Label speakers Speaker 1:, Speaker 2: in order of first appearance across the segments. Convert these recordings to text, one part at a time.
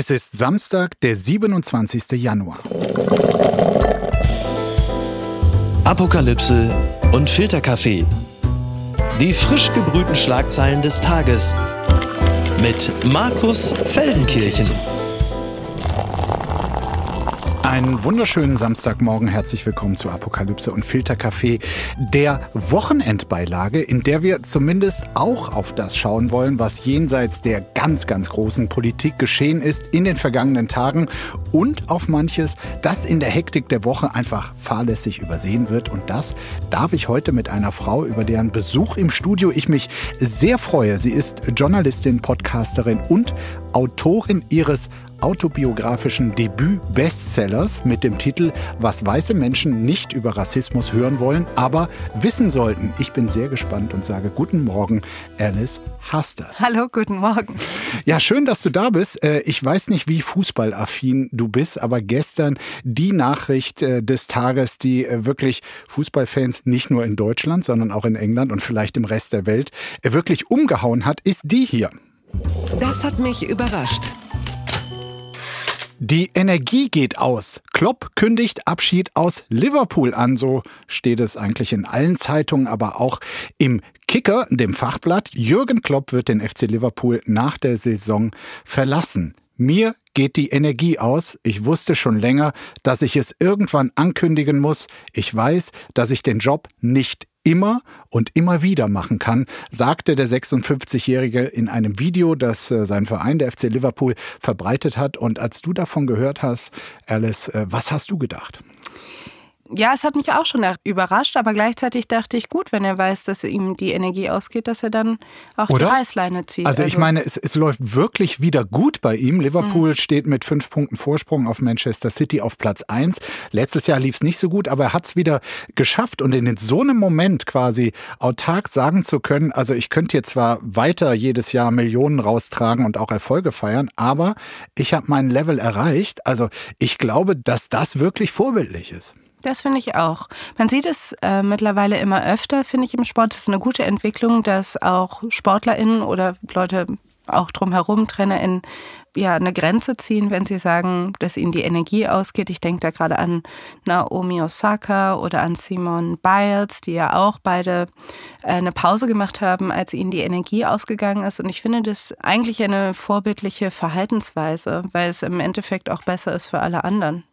Speaker 1: Es ist Samstag, der 27. Januar.
Speaker 2: Apokalypse und Filterkaffee. Die frisch gebrühten Schlagzeilen des Tages mit Markus Feldenkirchen.
Speaker 1: Einen wunderschönen Samstagmorgen. Herzlich willkommen zu Apokalypse und Filterkaffee, der Wochenendbeilage, in der wir zumindest auch auf das schauen wollen, was jenseits der ganz, ganz großen Politik geschehen ist in den vergangenen Tagen und auf manches, das in der Hektik der Woche einfach fahrlässig übersehen wird. Und das darf ich heute mit einer Frau, über deren Besuch im Studio ich mich sehr freue. Sie ist Journalistin, Podcasterin und Autorin ihres autobiografischen Debüt-Bestsellers mit dem Titel Was weiße Menschen nicht über Rassismus hören wollen, aber wissen sollten. Ich bin sehr gespannt und sage guten Morgen, Alice Hasters.
Speaker 3: Hallo, guten Morgen.
Speaker 1: Ja, schön, dass du da bist. Äh, ich weiß nicht, wie fußballaffin du bist, aber gestern die Nachricht äh, des Tages, die äh, wirklich Fußballfans nicht nur in Deutschland, sondern auch in England und vielleicht im Rest der Welt wirklich umgehauen hat, ist die hier.
Speaker 4: Das hat mich überrascht.
Speaker 1: Die Energie geht aus. Klopp kündigt Abschied aus Liverpool an. So steht es eigentlich in allen Zeitungen, aber auch im Kicker, dem Fachblatt. Jürgen Klopp wird den FC Liverpool nach der Saison verlassen. Mir geht die Energie aus. Ich wusste schon länger, dass ich es irgendwann ankündigen muss. Ich weiß, dass ich den Job nicht immer und immer wieder machen kann, sagte der 56-Jährige in einem Video, das äh, sein Verein, der FC Liverpool, verbreitet hat. Und als du davon gehört hast, Alice, äh, was hast du gedacht?
Speaker 3: Ja, es hat mich auch schon überrascht, aber gleichzeitig dachte ich, gut, wenn er weiß, dass ihm die Energie ausgeht, dass er dann auch Oder? die Reißleine zieht.
Speaker 1: Also, ich also meine, es, es, läuft wirklich wieder gut bei ihm. Liverpool mhm. steht mit fünf Punkten Vorsprung auf Manchester City auf Platz eins. Letztes Jahr lief es nicht so gut, aber er hat es wieder geschafft. Und in so einem Moment quasi autark sagen zu können, also ich könnte jetzt zwar weiter jedes Jahr Millionen raustragen und auch Erfolge feiern, aber ich habe mein Level erreicht. Also ich glaube, dass das wirklich vorbildlich ist.
Speaker 3: Das finde ich auch. Man sieht es äh, mittlerweile immer öfter, finde ich, im Sport. Es ist eine gute Entwicklung, dass auch SportlerInnen oder Leute auch drumherum, TrainerInnen, ja, eine Grenze ziehen, wenn sie sagen, dass ihnen die Energie ausgeht. Ich denke da gerade an Naomi Osaka oder an Simon Biles, die ja auch beide äh, eine Pause gemacht haben, als ihnen die Energie ausgegangen ist. Und ich finde das eigentlich eine vorbildliche Verhaltensweise, weil es im Endeffekt auch besser ist für alle anderen.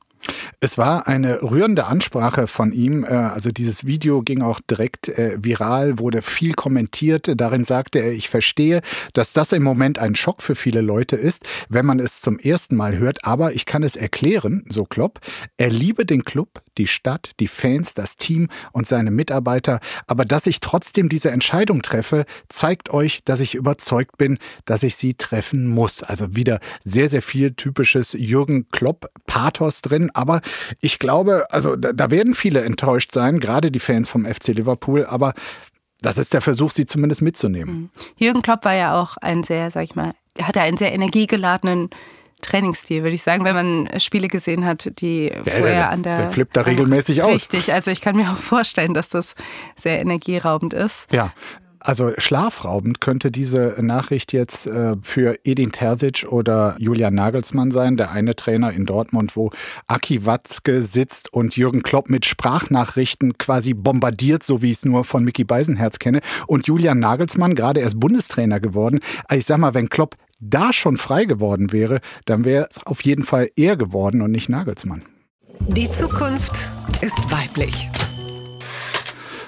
Speaker 1: Es war eine rührende Ansprache von ihm. Äh, also dieses Video ging auch direkt äh, viral, wurde viel kommentiert. Darin sagte er, ich verstehe, dass das im Moment ein Schock für viele Leute ist, wenn man es zum ersten Mal hört. Aber ich kann es erklären, so Klopp. Er liebe den Club, die Stadt, die Fans, das Team und seine Mitarbeiter. Aber dass ich trotzdem diese Entscheidung treffe, zeigt euch, dass ich überzeugt bin, dass ich sie treffen muss. Also wieder sehr, sehr viel typisches Jürgen Klopp-Pathos drin. Aber ich glaube, also da, da werden viele enttäuscht sein, gerade die Fans vom FC Liverpool. Aber das ist der Versuch, sie zumindest mitzunehmen. Mhm.
Speaker 3: Jürgen Klopp war ja auch ein sehr, sag ich mal, hatte einen sehr energiegeladenen Trainingsstil, würde ich sagen, wenn man Spiele gesehen hat, die ja, vorher
Speaker 1: der,
Speaker 3: an der.
Speaker 1: Der flippt da regelmäßig aus.
Speaker 3: Richtig, also ich kann mir auch vorstellen, dass das sehr energieraubend ist.
Speaker 1: Ja, also schlafraubend könnte diese Nachricht jetzt äh, für Edin Terzic oder Julian Nagelsmann sein, der eine Trainer in Dortmund, wo Aki Watzke sitzt und Jürgen Klopp mit Sprachnachrichten quasi bombardiert, so wie ich es nur von Mickey Beisenherz kenne. Und Julian Nagelsmann, gerade erst Bundestrainer geworden. Also ich sag mal, wenn Klopp da schon frei geworden wäre, dann wäre es auf jeden Fall er geworden und nicht Nagelsmann.
Speaker 4: Die Zukunft ist weiblich.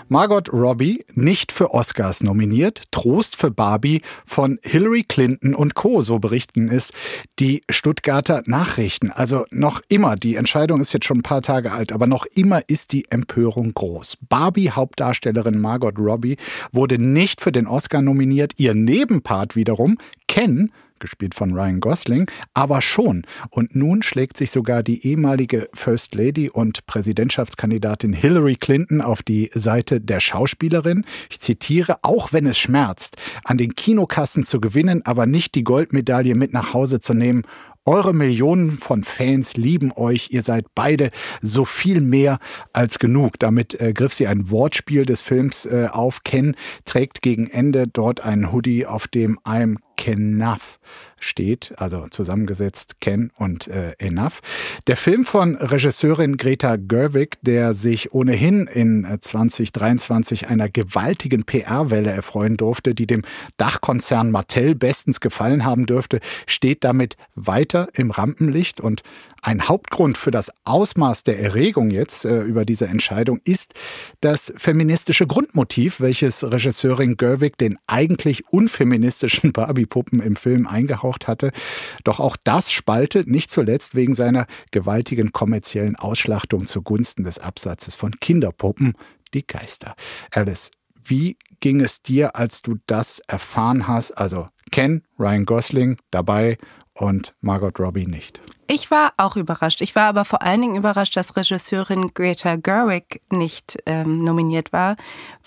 Speaker 1: Margot Robbie nicht für Oscars nominiert, Trost für Barbie von Hillary Clinton und Co. So berichten es die Stuttgarter Nachrichten. Also noch immer, die Entscheidung ist jetzt schon ein paar Tage alt, aber noch immer ist die Empörung groß. Barbie Hauptdarstellerin Margot Robbie wurde nicht für den Oscar nominiert. Ihr Nebenpart wiederum, Ken, gespielt von Ryan Gosling, aber schon. Und nun schlägt sich sogar die ehemalige First Lady und Präsidentschaftskandidatin Hillary Clinton auf die Seite der Schauspielerin. Ich zitiere, auch wenn es schmerzt, an den Kinokassen zu gewinnen, aber nicht die Goldmedaille mit nach Hause zu nehmen eure Millionen von Fans lieben euch. Ihr seid beide so viel mehr als genug. Damit äh, griff sie ein Wortspiel des Films äh, auf. Ken trägt gegen Ende dort einen Hoodie, auf dem I'm Enough steht, also zusammengesetzt Ken und äh, Enough. Der Film von Regisseurin Greta Gerwig, der sich ohnehin in 2023 äh, einer gewaltigen PR-Welle erfreuen durfte, die dem Dachkonzern Mattel bestens gefallen haben dürfte, steht damit weiter im Rampenlicht und ein Hauptgrund für das Ausmaß der Erregung jetzt äh, über diese Entscheidung ist das feministische Grundmotiv, welches Regisseurin Gerwig den eigentlich unfeministischen Barbie-Puppen im Film eingehaucht hatte. Doch auch das spaltet nicht zuletzt wegen seiner gewaltigen kommerziellen Ausschlachtung zugunsten des Absatzes von Kinderpuppen die Geister. Alice, wie ging es dir, als du das erfahren hast? Also Ken, Ryan Gosling dabei und Margot Robbie nicht.
Speaker 3: Ich war auch überrascht. Ich war aber vor allen Dingen überrascht, dass Regisseurin Greta Gerwig nicht ähm, nominiert war,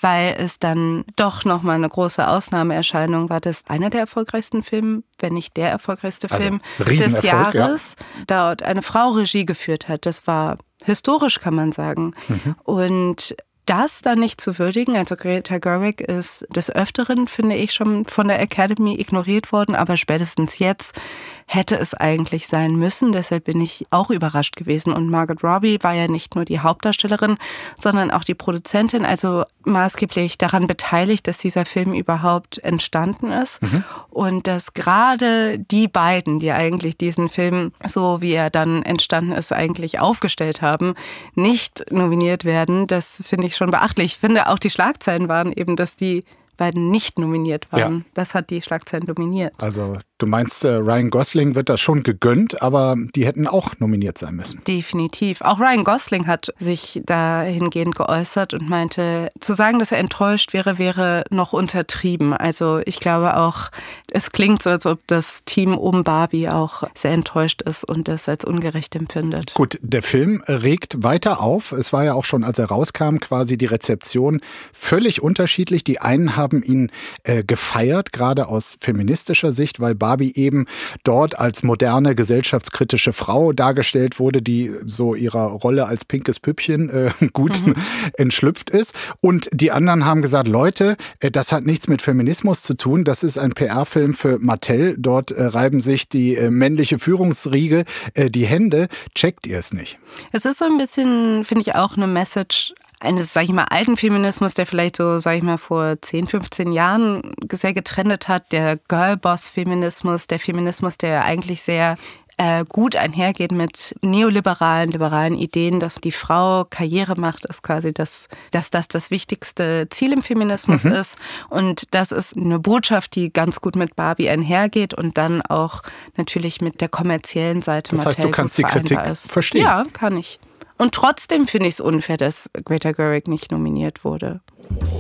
Speaker 3: weil es dann doch nochmal eine große Ausnahmeerscheinung war. Das ist einer der erfolgreichsten Filme, wenn nicht der erfolgreichste also, Film des Jahres, ja. dort eine Frau Regie geführt hat. Das war historisch, kann man sagen. Mhm. Und das dann nicht zu würdigen, also Greta Gerwig ist des Öfteren, finde ich, schon von der Academy ignoriert worden, aber spätestens jetzt hätte es eigentlich sein müssen. Deshalb bin ich auch überrascht gewesen. Und Margot Robbie war ja nicht nur die Hauptdarstellerin, sondern auch die Produzentin, also maßgeblich daran beteiligt, dass dieser Film überhaupt entstanden ist. Mhm. Und dass gerade die beiden, die eigentlich diesen Film, so wie er dann entstanden ist, eigentlich aufgestellt haben, nicht nominiert werden, das finde ich schon beachtlich. Ich finde auch die Schlagzeilen waren eben, dass die beiden nicht nominiert waren. Ja. Das hat die Schlagzeilen dominiert.
Speaker 1: Also du meinst, äh, Ryan Gosling wird das schon gegönnt, aber die hätten auch nominiert sein müssen.
Speaker 3: Definitiv. Auch Ryan Gosling hat sich dahingehend geäußert und meinte, zu sagen, dass er enttäuscht wäre, wäre noch untertrieben. Also ich glaube auch, es klingt so, als ob das Team um Barbie auch sehr enttäuscht ist und das als ungerecht empfindet.
Speaker 1: Gut, der Film regt weiter auf. Es war ja auch schon, als er rauskam, quasi die Rezeption völlig unterschiedlich. Die einen haben ihn äh, gefeiert, gerade aus feministischer Sicht, weil Barbie eben dort als moderne gesellschaftskritische Frau dargestellt wurde, die so ihrer Rolle als pinkes Püppchen äh, gut mhm. entschlüpft ist. Und die anderen haben gesagt, Leute, äh, das hat nichts mit Feminismus zu tun, das ist ein PR-Film für Mattel. Dort äh, reiben sich die äh, männliche Führungsriege äh, die Hände. Checkt ihr es nicht?
Speaker 3: Es ist so ein bisschen, finde ich, auch eine Message eines, sag ich mal, alten Feminismus, der vielleicht so, sag ich mal, vor 10, 15 Jahren sehr getrennt hat, der Girlboss-Feminismus, der Feminismus, der eigentlich sehr äh, gut einhergeht mit neoliberalen, liberalen Ideen, dass die Frau Karriere macht, ist quasi das, dass das das wichtigste Ziel im Feminismus mhm. ist. Und das ist eine Botschaft, die ganz gut mit Barbie einhergeht und dann auch natürlich mit der kommerziellen Seite.
Speaker 1: Das heißt, du kannst die Kritik ist. verstehen.
Speaker 3: Ja, kann ich. Und trotzdem finde ich es unfair, dass Greta Gerwig nicht nominiert wurde.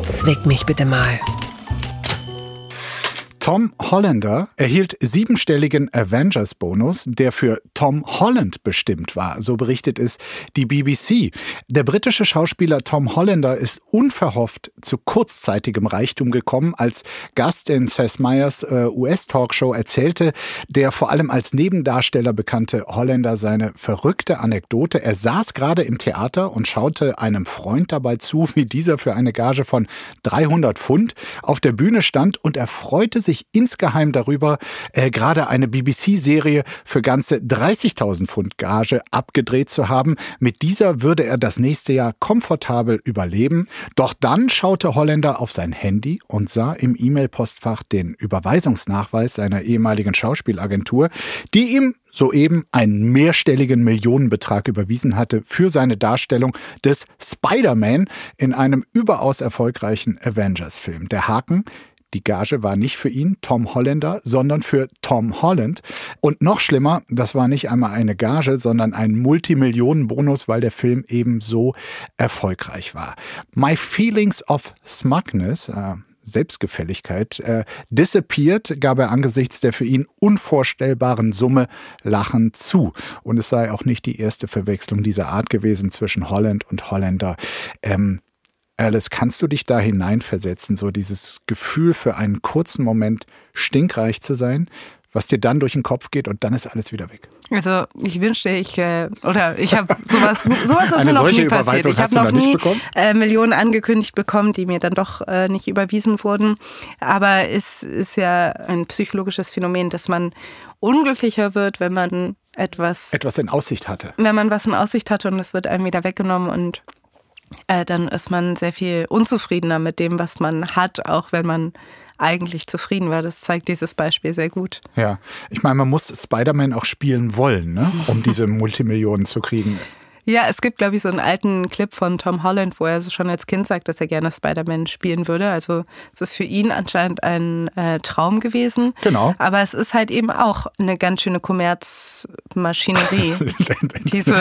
Speaker 4: Zwick mich bitte mal.
Speaker 1: Tom Hollander erhielt siebenstelligen Avengers-Bonus, der für Tom Holland bestimmt war, so berichtet es die BBC. Der britische Schauspieler Tom Hollander ist unverhofft zu kurzzeitigem Reichtum gekommen, als Gast in Seth Meyers äh, US-Talkshow erzählte der vor allem als Nebendarsteller bekannte Holländer seine verrückte Anekdote. Er saß gerade im Theater und schaute einem Freund dabei zu, wie dieser für eine Gage von 300 Pfund auf der Bühne stand und er freute sich sich insgeheim darüber, äh, gerade eine BBC-Serie für ganze 30.000 Pfund Gage abgedreht zu haben. Mit dieser würde er das nächste Jahr komfortabel überleben. Doch dann schaute Holländer auf sein Handy und sah im E-Mail-Postfach den Überweisungsnachweis seiner ehemaligen Schauspielagentur, die ihm soeben einen mehrstelligen Millionenbetrag überwiesen hatte für seine Darstellung des Spider-Man in einem überaus erfolgreichen Avengers-Film. Der Haken, die Gage war nicht für ihn, Tom Holländer, sondern für Tom Holland. Und noch schlimmer, das war nicht einmal eine Gage, sondern ein Multimillionenbonus, weil der Film eben so erfolgreich war. My Feelings of Smugness, äh, Selbstgefälligkeit äh, disappeared, gab er angesichts der für ihn unvorstellbaren Summe lachend zu. Und es sei auch nicht die erste Verwechslung dieser Art gewesen zwischen Holland und Holländer. Ähm, Alice, kannst du dich da hineinversetzen, so dieses Gefühl für einen kurzen Moment stinkreich zu sein? was dir dann durch den Kopf geht und dann ist alles wieder weg.
Speaker 3: Also ich wünschte, ich äh, oder ich habe sowas, sowas ist mir noch nie passiert. Ich habe noch nie äh, Millionen angekündigt bekommen, die mir dann doch äh, nicht überwiesen wurden. Aber es ist ja ein psychologisches Phänomen, dass man unglücklicher wird, wenn man etwas,
Speaker 1: Etwas in Aussicht hatte.
Speaker 3: wenn man was in Aussicht hatte und es wird einem wieder weggenommen und äh, dann ist man sehr viel unzufriedener mit dem, was man hat, auch wenn man eigentlich zufrieden war. Das zeigt dieses Beispiel sehr gut.
Speaker 1: Ja, ich meine, man muss Spider-Man auch spielen wollen, ne? um diese Multimillionen zu kriegen.
Speaker 3: Ja, es gibt, glaube ich, so einen alten Clip von Tom Holland, wo er schon als Kind sagt, dass er gerne Spider-Man spielen würde. Also es ist für ihn anscheinend ein äh, Traum gewesen.
Speaker 1: Genau.
Speaker 3: Aber es ist halt eben auch eine ganz schöne Kommerzmaschinerie, diese,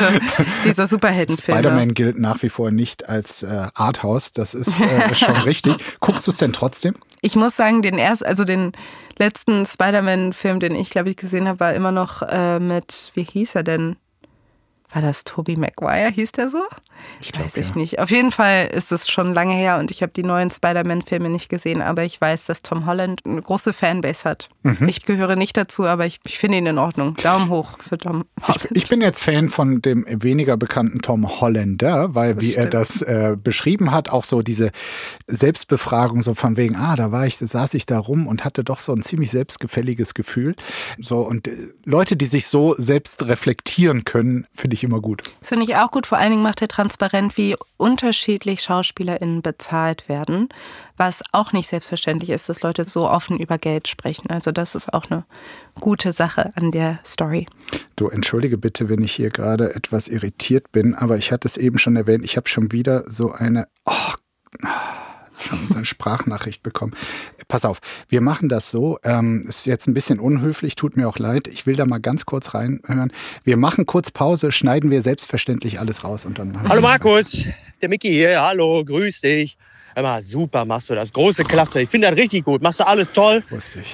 Speaker 3: diese Superheldenfilme.
Speaker 1: Spider-Man gilt nach wie vor nicht als äh, Arthouse, das ist äh, schon richtig. Guckst du es denn trotzdem?
Speaker 3: Ich muss sagen, den erst, also den letzten Spider-Man-Film, den ich, glaube ich, gesehen habe, war immer noch äh, mit, wie hieß er denn? War das Tobey Maguire, hieß der so?
Speaker 1: Ich glaub,
Speaker 3: weiß ich
Speaker 1: ja.
Speaker 3: nicht. Auf jeden Fall ist es schon lange her und ich habe die neuen Spider-Man-Filme nicht gesehen, aber ich weiß, dass Tom Holland eine große Fanbase hat.
Speaker 1: Mhm.
Speaker 3: Ich gehöre nicht dazu, aber ich, ich finde ihn in Ordnung. Daumen hoch für Tom Holland.
Speaker 1: Ich bin jetzt Fan von dem weniger bekannten Tom Hollander, weil wie er
Speaker 3: stimmt.
Speaker 1: das äh, beschrieben hat, auch so diese Selbstbefragung so von wegen, ah, da war ich, saß ich da rum und hatte doch so ein ziemlich selbstgefälliges Gefühl. So und äh, Leute, die sich so selbst reflektieren können, finde ich immer gut.
Speaker 3: Das finde ich auch gut. Vor allen Dingen macht er transparent, wie unterschiedlich SchauspielerInnen bezahlt werden. Was auch nicht selbstverständlich ist, dass Leute so offen über Geld sprechen. Also das ist auch eine gute Sache an der Story.
Speaker 1: Du entschuldige bitte, wenn ich hier gerade etwas irritiert bin, aber ich hatte es eben schon erwähnt, ich habe schon wieder so eine, oh, schon so eine Sprachnachricht bekommen. Pass auf, wir machen das so, ähm, ist jetzt ein bisschen unhöflich, tut mir auch leid, ich will da mal ganz kurz reinhören. Wir machen kurz Pause, schneiden wir selbstverständlich alles raus und dann...
Speaker 5: Hallo Markus, der Micky hier. Hallo, grüß dich. Mal, super machst du das. Große Klasse. Ich finde das richtig gut. Machst du alles toll.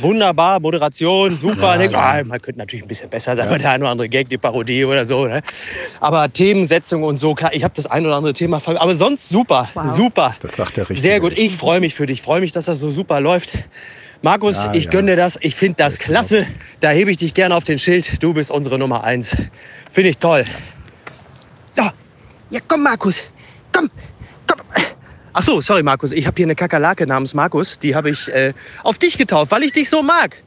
Speaker 5: Wunderbar, Moderation, super.
Speaker 1: Ja,
Speaker 5: Denk,
Speaker 1: ja.
Speaker 5: ah, man könnte natürlich ein bisschen besser sein, der eine oder andere Gag, die Parodie oder so. Ne? Aber Themensetzung und so, klar, ich habe das ein oder andere Thema. ver- Aber sonst super, super.
Speaker 1: Das sagt der Richtige.
Speaker 5: Sehr gut. Ich freue mich für dich. Ich freue mich, dass das so super läuft. Markus,
Speaker 1: Ja,
Speaker 5: ich
Speaker 1: ja.
Speaker 5: gönne dir das. Ich finde das
Speaker 1: Das
Speaker 5: klasse. Da hebe ich dich gerne auf den Schild. Du bist unsere Nummer eins. Finde ich toll. So, ja komm Markus, komm, komm. Ach so, sorry Markus, ich habe hier eine Kakerlake namens Markus. Die habe ich äh, auf dich getauft, weil ich dich so mag.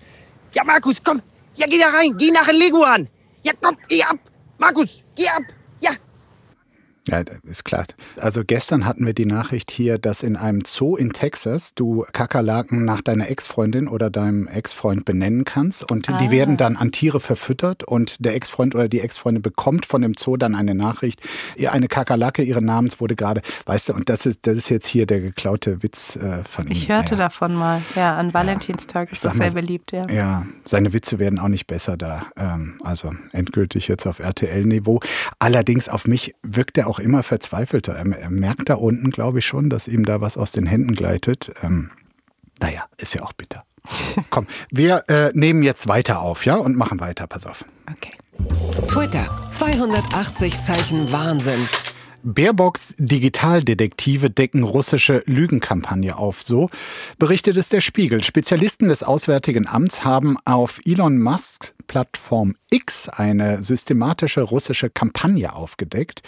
Speaker 5: Ja Markus, komm, ja geh da rein, geh nach Leguan. Ja komm, geh ab, Markus, geh ab, ja.
Speaker 1: Ja, ist klar. Also gestern hatten wir die Nachricht hier, dass in einem Zoo in Texas du Kakerlaken nach deiner Ex-Freundin oder deinem Ex-Freund benennen kannst und die werden dann an Tiere verfüttert und der Ex-Freund oder die Ex-Freundin bekommt von dem Zoo dann eine Nachricht, eine Kakerlake ihren Namens wurde gerade, weißt du, und das ist das ist jetzt hier der geklaute Witz äh, von ihm.
Speaker 3: Ich hörte
Speaker 1: ja.
Speaker 3: davon mal. Ja, an Valentinstag ist
Speaker 1: sag
Speaker 3: das
Speaker 1: mal,
Speaker 3: sehr beliebt, ja.
Speaker 1: Ja, seine Witze werden auch nicht besser da. Ähm, also endgültig jetzt auf RTL-Niveau. Allerdings auf mich wirkt er auch immer verzweifelter. Er, er merkt da unten, glaube ich schon, dass ihm da was aus den Händen gleitet. Ähm, naja, ist ja auch bitter. Komm, wir äh, nehmen jetzt weiter auf, ja, und machen weiter. Pass auf.
Speaker 3: Okay.
Speaker 4: Twitter. 280 Zeichen Wahnsinn.
Speaker 1: Baerbocks Digitaldetektive decken russische Lügenkampagne auf. So berichtet es der Spiegel. Spezialisten des Auswärtigen Amts haben auf Elon Musks Plattform X eine systematische russische Kampagne aufgedeckt,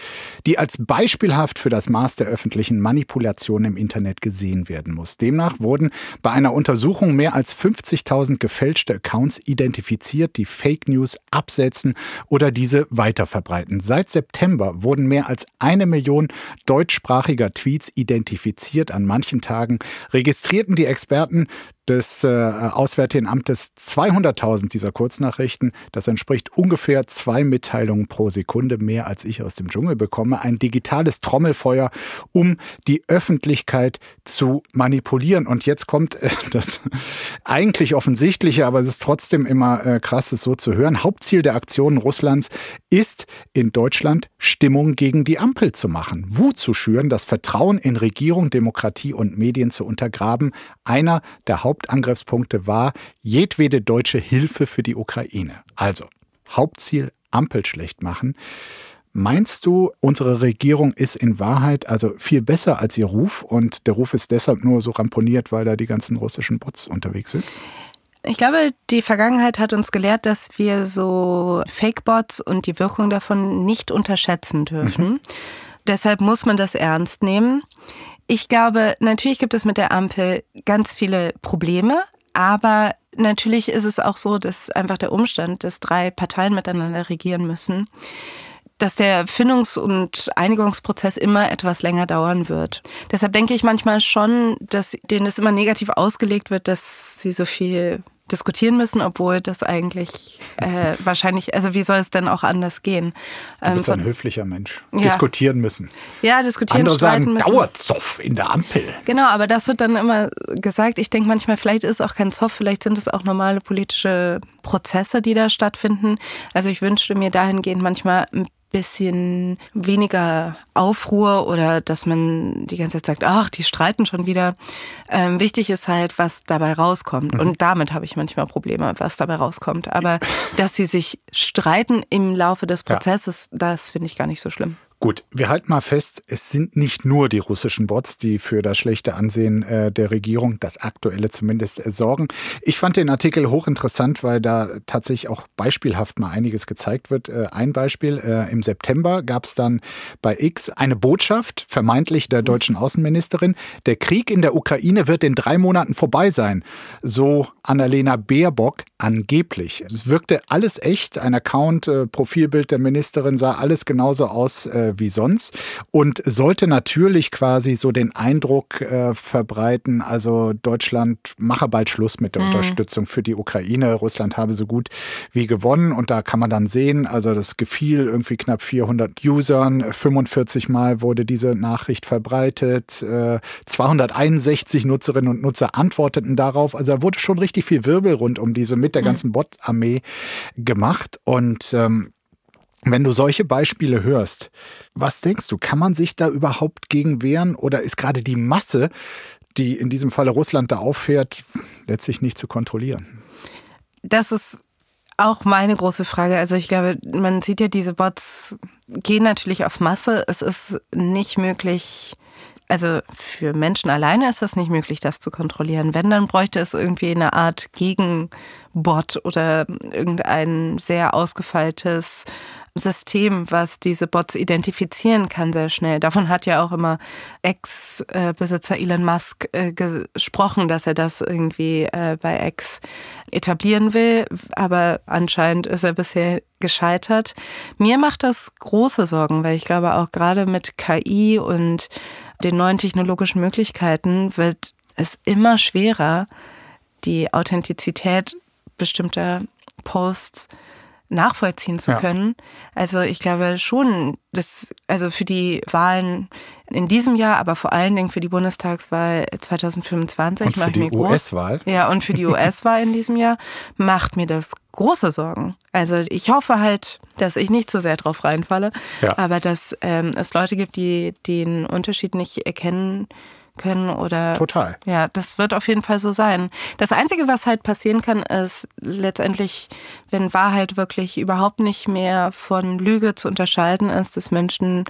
Speaker 1: die als beispielhaft für das Maß der öffentlichen Manipulation im Internet gesehen werden muss. Demnach wurden bei einer Untersuchung mehr als 50.000 gefälschte Accounts identifiziert, die Fake News absetzen oder diese weiterverbreiten. Seit September wurden mehr als eine Million deutschsprachiger Tweets identifiziert. An manchen Tagen registrierten die Experten des äh, Auswärtigen Amtes 200.000 dieser Kurznachrichten. Das entspricht ungefähr zwei Mitteilungen pro Sekunde, mehr als ich aus dem Dschungel bekomme. Ein digitales Trommelfeuer, um die Öffentlichkeit zu manipulieren. Und jetzt kommt äh, das eigentlich offensichtliche, aber es ist trotzdem immer äh, krass, es so zu hören. Hauptziel der Aktionen Russlands ist in Deutschland Stimmung gegen die Ampel zu machen, Wut zu schüren, das Vertrauen in Regierung, Demokratie und Medien zu untergraben. Einer der Hauptangriffspunkte war jedwede deutsche Hilfe für die Ukraine. Also Hauptziel Ampel schlecht machen. Meinst du, unsere Regierung ist in Wahrheit also viel besser als ihr Ruf und der Ruf ist deshalb nur so ramponiert, weil da die ganzen russischen Bots unterwegs sind?
Speaker 3: Ich glaube, die Vergangenheit hat uns gelehrt, dass wir so Fake-Bots und die Wirkung davon nicht unterschätzen dürfen. Mhm. Deshalb muss man das ernst nehmen. Ich glaube, natürlich gibt es mit der Ampel ganz viele Probleme, aber natürlich ist es auch so, dass einfach der Umstand, dass drei Parteien miteinander regieren müssen, dass der Findungs- und Einigungsprozess immer etwas länger dauern wird. Deshalb denke ich manchmal schon, dass denen es immer negativ ausgelegt wird, dass sie so viel diskutieren müssen, obwohl das eigentlich äh, wahrscheinlich, also wie soll es denn auch anders gehen?
Speaker 1: Du bist ähm, ein höflicher Mensch. Ja. Diskutieren müssen.
Speaker 3: Ja, diskutieren,
Speaker 1: Andere
Speaker 3: streiten
Speaker 1: sagen,
Speaker 3: müssen.
Speaker 1: Dauerzoff in der Ampel.
Speaker 3: Genau, aber das wird dann immer gesagt. Ich denke manchmal, vielleicht ist es auch kein Zoff, vielleicht sind es auch normale politische Prozesse, die da stattfinden. Also ich wünschte mir dahingehend manchmal ein bisschen weniger Aufruhr oder dass man die ganze Zeit sagt, ach, die streiten schon wieder. Ähm, wichtig ist halt, was dabei rauskommt. Mhm. Und damit habe ich manchmal Probleme, was dabei rauskommt. Aber dass sie sich streiten im Laufe des Prozesses, ja. das finde ich gar nicht so schlimm.
Speaker 1: Gut, wir halten mal fest, es sind nicht nur die russischen Bots, die für das schlechte Ansehen äh, der Regierung, das aktuelle zumindest, äh, sorgen. Ich fand den Artikel hochinteressant, weil da tatsächlich auch beispielhaft mal einiges gezeigt wird. Äh, ein Beispiel, im September gab es dann bei X eine Botschaft, vermeintlich der deutschen Außenministerin, der Krieg in der Ukraine wird in drei Monaten vorbei sein. So Annalena Baerbock angeblich. Es wirkte alles echt, ein Account, Profilbild der Ministerin sah alles genauso aus äh, wie sonst und sollte natürlich quasi so den Eindruck äh, verbreiten, also Deutschland mache bald Schluss mit der mhm. Unterstützung für die Ukraine. Russland habe so gut wie gewonnen und da kann man dann sehen, also das gefiel irgendwie knapp 400 Usern, 45 Mal wurde diese Nachricht verbreitet, äh, 261 Nutzerinnen und Nutzer antworteten darauf, also da wurde schon richtig viel Wirbel rund um diese mit der mhm. ganzen Bot-Armee gemacht und ähm, wenn du solche Beispiele hörst, was denkst du, kann man sich da überhaupt gegen wehren oder ist gerade die Masse, die in diesem Falle Russland da auffährt, letztlich nicht zu kontrollieren?
Speaker 3: Das ist auch meine große Frage. Also ich glaube, man sieht ja, diese Bots gehen natürlich auf Masse. Es ist nicht möglich, also für Menschen alleine ist das nicht möglich, das zu kontrollieren. Wenn, dann bräuchte es irgendwie eine Art Gegenbot oder irgendein sehr ausgefeiltes System, was diese Bots identifizieren kann sehr schnell. Davon hat ja auch immer Ex-Besitzer Elon Musk äh, gesprochen, dass er das irgendwie äh, bei X etablieren will, aber anscheinend ist er bisher gescheitert. Mir macht das große Sorgen, weil ich glaube auch gerade mit KI und den neuen technologischen Möglichkeiten wird es immer schwerer, die Authentizität bestimmter Posts nachvollziehen zu ja. können. Also ich glaube schon, dass also für die Wahlen in diesem Jahr, aber vor allen Dingen für die Bundestagswahl 2025
Speaker 1: und für die US-Wahl.
Speaker 3: Ja, und für die US-Wahl in diesem Jahr macht mir das große Sorgen. Also ich hoffe halt, dass ich nicht zu sehr drauf reinfalle, ja. aber dass ähm, es Leute gibt, die den Unterschied nicht erkennen können oder.
Speaker 1: Total.
Speaker 3: Ja, das wird auf jeden Fall so sein. Das Einzige, was halt passieren kann, ist letztendlich, wenn Wahrheit wirklich überhaupt nicht mehr von Lüge zu unterscheiden ist, dass Menschen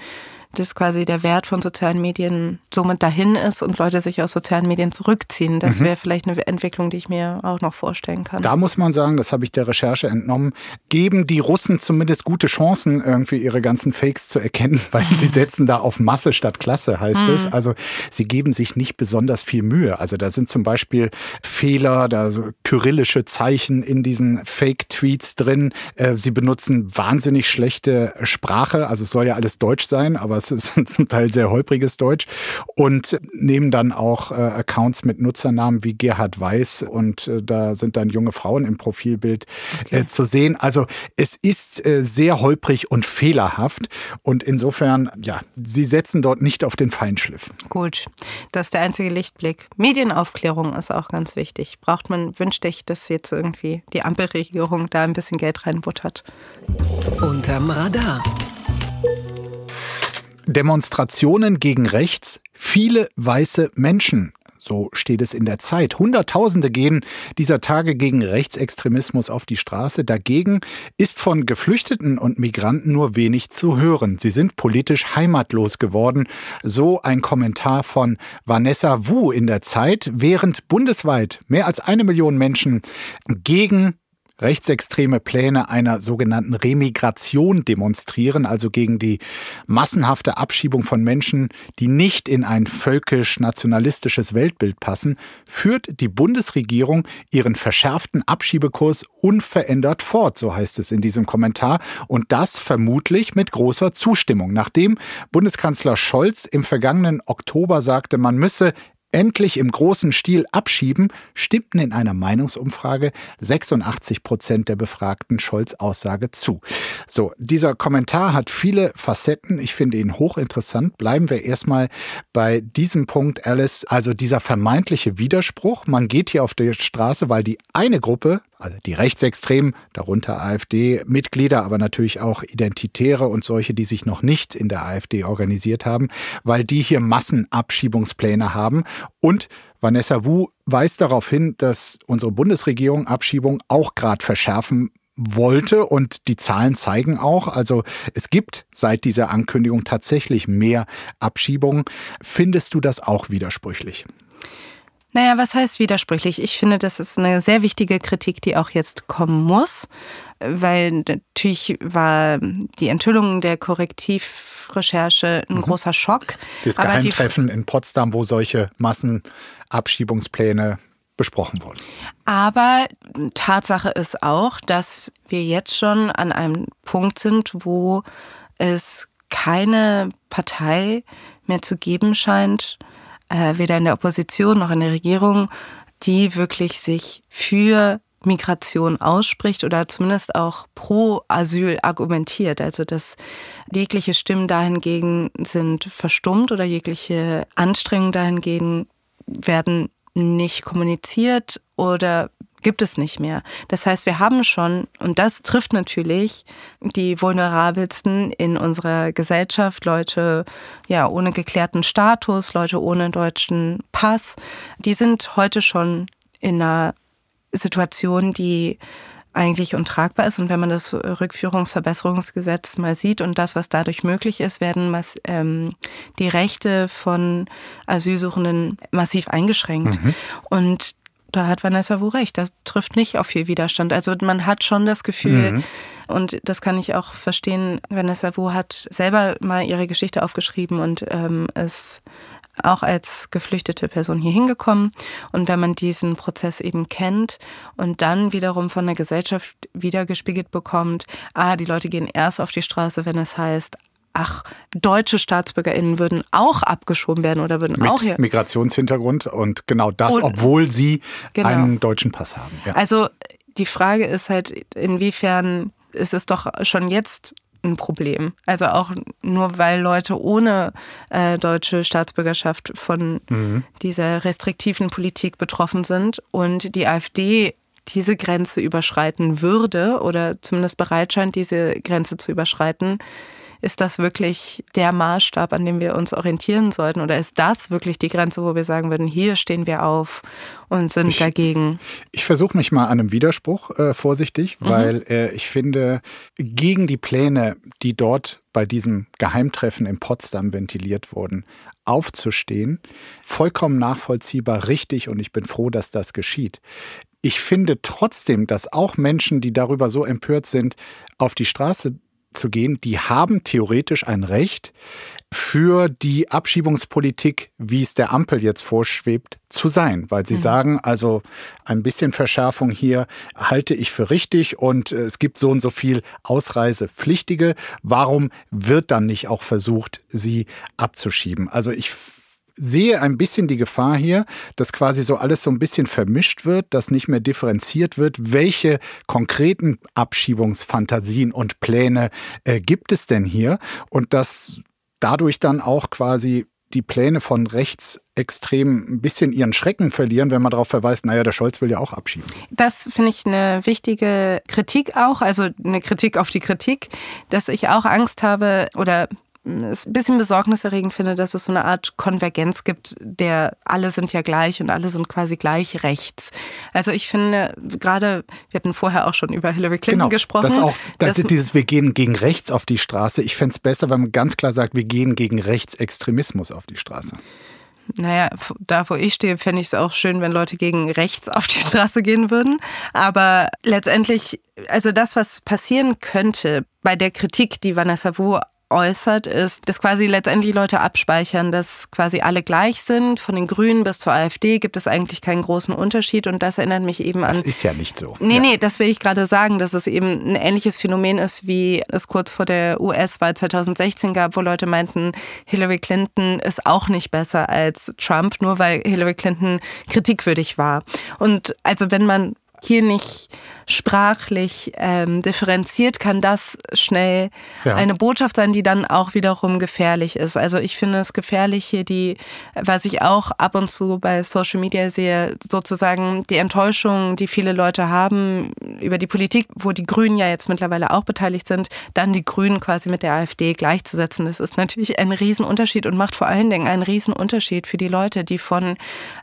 Speaker 3: dass quasi der Wert von sozialen Medien somit dahin ist und Leute sich aus sozialen Medien zurückziehen. Das mhm. wäre vielleicht eine Entwicklung, die ich mir auch noch vorstellen kann.
Speaker 1: Da muss man sagen, das habe ich der Recherche entnommen, geben die Russen zumindest gute Chancen, irgendwie ihre ganzen Fakes zu erkennen, weil sie setzen da auf Masse statt Klasse, heißt mhm. es. Also sie geben sich nicht besonders viel Mühe. Also da sind zum Beispiel Fehler, da so kyrillische Zeichen in diesen Fake-Tweets drin. Äh, sie benutzen wahnsinnig schlechte Sprache. Also es soll ja alles Deutsch sein, aber es ist zum Teil sehr holpriges Deutsch und nehmen dann auch äh, Accounts mit Nutzernamen wie Gerhard Weiß und äh, da sind dann junge Frauen im Profilbild okay. äh, zu sehen. Also es ist äh, sehr holprig und fehlerhaft und insofern, ja, sie setzen dort nicht auf den Feinschliff.
Speaker 3: Gut, das ist der einzige Lichtblick. Medienaufklärung ist auch ganz wichtig. Braucht man, wünschte ich, dass jetzt irgendwie die Ampelregierung da ein bisschen Geld reinbuttert.
Speaker 4: Unterm Radar.
Speaker 1: Demonstrationen gegen rechts, viele weiße Menschen. So steht es in der Zeit. Hunderttausende gehen dieser Tage gegen Rechtsextremismus auf die Straße. Dagegen ist von Geflüchteten und Migranten nur wenig zu hören. Sie sind politisch heimatlos geworden. So ein Kommentar von Vanessa Wu in der Zeit, während bundesweit mehr als eine Million Menschen gegen rechtsextreme Pläne einer sogenannten Remigration demonstrieren, also gegen die massenhafte Abschiebung von Menschen, die nicht in ein völkisch-nationalistisches Weltbild passen, führt die Bundesregierung ihren verschärften Abschiebekurs unverändert fort, so heißt es in diesem Kommentar, und das vermutlich mit großer Zustimmung. Nachdem Bundeskanzler Scholz im vergangenen Oktober sagte, man müsse endlich im großen Stil abschieben, stimmten in einer Meinungsumfrage 86 Prozent der Befragten Scholz Aussage zu. So, dieser Kommentar hat viele Facetten. Ich finde ihn hochinteressant. Bleiben wir erstmal bei diesem Punkt, Alice. Also dieser vermeintliche Widerspruch. Man geht hier auf die Straße, weil die eine Gruppe, also die Rechtsextremen, darunter AfD-Mitglieder, aber natürlich auch Identitäre und solche, die sich noch nicht in der AfD organisiert haben, weil die hier Massenabschiebungspläne haben. Und Vanessa Wu weist darauf hin, dass unsere Bundesregierung Abschiebung auch gerade verschärfen wollte und die Zahlen zeigen auch, also es gibt seit dieser Ankündigung tatsächlich mehr Abschiebungen. Findest du das auch widersprüchlich?
Speaker 3: Naja, was heißt widersprüchlich? Ich finde, das ist eine sehr wichtige Kritik, die auch jetzt kommen muss, weil natürlich war die Enthüllung der Korrektivrecherche ein mhm. großer Schock.
Speaker 1: Das Geheimtreffen in Potsdam, wo solche Massenabschiebungspläne besprochen wurden.
Speaker 3: Aber Tatsache ist auch, dass wir jetzt schon an einem Punkt sind, wo es keine Partei mehr zu geben scheint, äh, weder in der Opposition noch in der Regierung, die wirklich sich für Migration ausspricht oder zumindest auch pro Asyl argumentiert. Also dass jegliche Stimmen dahingegen sind verstummt oder jegliche Anstrengungen dahingegen werden nicht kommuniziert oder gibt es nicht mehr. Das heißt, wir haben schon, und das trifft natürlich die vulnerabelsten in unserer Gesellschaft, Leute ja ohne geklärten Status, Leute ohne deutschen Pass, die sind heute schon in einer Situation, die eigentlich untragbar ist. Und wenn man das Rückführungsverbesserungsgesetz mal sieht und das, was dadurch möglich ist, werden ähm, die Rechte von Asylsuchenden massiv eingeschränkt. Mhm. Und da hat Vanessa Wu recht, das trifft nicht auf viel Widerstand. Also man hat schon das Gefühl, mhm. und das kann ich auch verstehen, Vanessa Wu hat selber mal ihre Geschichte aufgeschrieben und ähm, ist auch als geflüchtete Person hier hingekommen. Und wenn man diesen Prozess eben kennt und dann wiederum von der Gesellschaft wiedergespiegelt bekommt, ah, die Leute gehen erst auf die Straße, wenn es heißt, ach, deutsche StaatsbürgerInnen würden auch abgeschoben werden oder würden
Speaker 1: Mit
Speaker 3: auch hier.
Speaker 1: Migrationshintergrund und genau das, und, obwohl sie genau. einen deutschen Pass haben.
Speaker 3: Ja. Also die Frage ist halt, inwiefern ist es doch schon jetzt ein Problem. Also auch nur weil Leute ohne äh, deutsche Staatsbürgerschaft von mhm. dieser restriktiven Politik betroffen sind und die AfD diese Grenze überschreiten würde oder zumindest bereit scheint, diese Grenze zu überschreiten, ist das wirklich der Maßstab, an dem wir uns orientieren sollten? Oder ist das wirklich die Grenze, wo wir sagen würden, hier stehen wir auf und sind
Speaker 1: ich,
Speaker 3: dagegen?
Speaker 1: Ich versuche mich mal an einem Widerspruch äh, vorsichtig, mhm. weil äh, ich finde, gegen die Pläne, die dort bei diesem Geheimtreffen in Potsdam ventiliert wurden, aufzustehen, vollkommen nachvollziehbar, richtig und ich bin froh, dass das geschieht. Ich finde trotzdem, dass auch Menschen, die darüber so empört sind, auf die Straße zu gehen, die haben theoretisch ein Recht, für die Abschiebungspolitik, wie es der Ampel jetzt vorschwebt, zu sein, weil sie mhm. sagen, also ein bisschen Verschärfung hier halte ich für richtig und es gibt so und so viel Ausreisepflichtige. Warum wird dann nicht auch versucht, sie abzuschieben? Also ich sehe ein bisschen die Gefahr hier, dass quasi so alles so ein bisschen vermischt wird, dass nicht mehr differenziert wird, welche konkreten Abschiebungsfantasien und Pläne äh, gibt es denn hier und dass dadurch dann auch quasi die Pläne von Rechtsextremen ein bisschen ihren Schrecken verlieren, wenn man darauf verweist, naja, der Scholz will ja auch abschieben.
Speaker 3: Das finde ich eine wichtige Kritik auch, also eine Kritik auf die Kritik, dass ich auch Angst habe oder es ein bisschen besorgniserregend finde, dass es so eine Art Konvergenz gibt, der alle sind ja gleich und alle sind quasi gleich rechts. Also ich finde gerade, wir hatten vorher auch schon über Hillary Clinton
Speaker 1: genau,
Speaker 3: gesprochen.
Speaker 1: Das auch, das dieses wir gehen gegen rechts auf die Straße. Ich fände es besser, wenn man ganz klar sagt, wir gehen gegen Rechtsextremismus auf die Straße.
Speaker 3: Naja, da wo ich stehe, fände ich es auch schön, wenn Leute gegen rechts auf die Straße gehen würden. Aber letztendlich, also das, was passieren könnte bei der Kritik, die Vanessa Wu äußert, ist, dass quasi letztendlich Leute abspeichern, dass quasi alle gleich sind. Von den Grünen bis zur AfD gibt es eigentlich keinen großen Unterschied und das erinnert mich eben an.
Speaker 1: Das ist ja nicht so.
Speaker 3: Nee,
Speaker 1: ja.
Speaker 3: nee, das will ich gerade sagen, dass es eben ein ähnliches Phänomen ist, wie es kurz vor der US-Wahl 2016 gab, wo Leute meinten, Hillary Clinton ist auch nicht besser als Trump, nur weil Hillary Clinton kritikwürdig war. Und also wenn man hier nicht sprachlich ähm, differenziert, kann das schnell ja. eine Botschaft sein, die dann auch wiederum gefährlich ist. Also ich finde es gefährlich hier die, was ich auch ab und zu bei Social Media sehe, sozusagen die Enttäuschung, die viele Leute haben über die Politik, wo die Grünen ja jetzt mittlerweile auch beteiligt sind, dann die Grünen quasi mit der AfD gleichzusetzen. Das ist natürlich ein Riesenunterschied und macht vor allen Dingen einen Riesenunterschied für die Leute, die von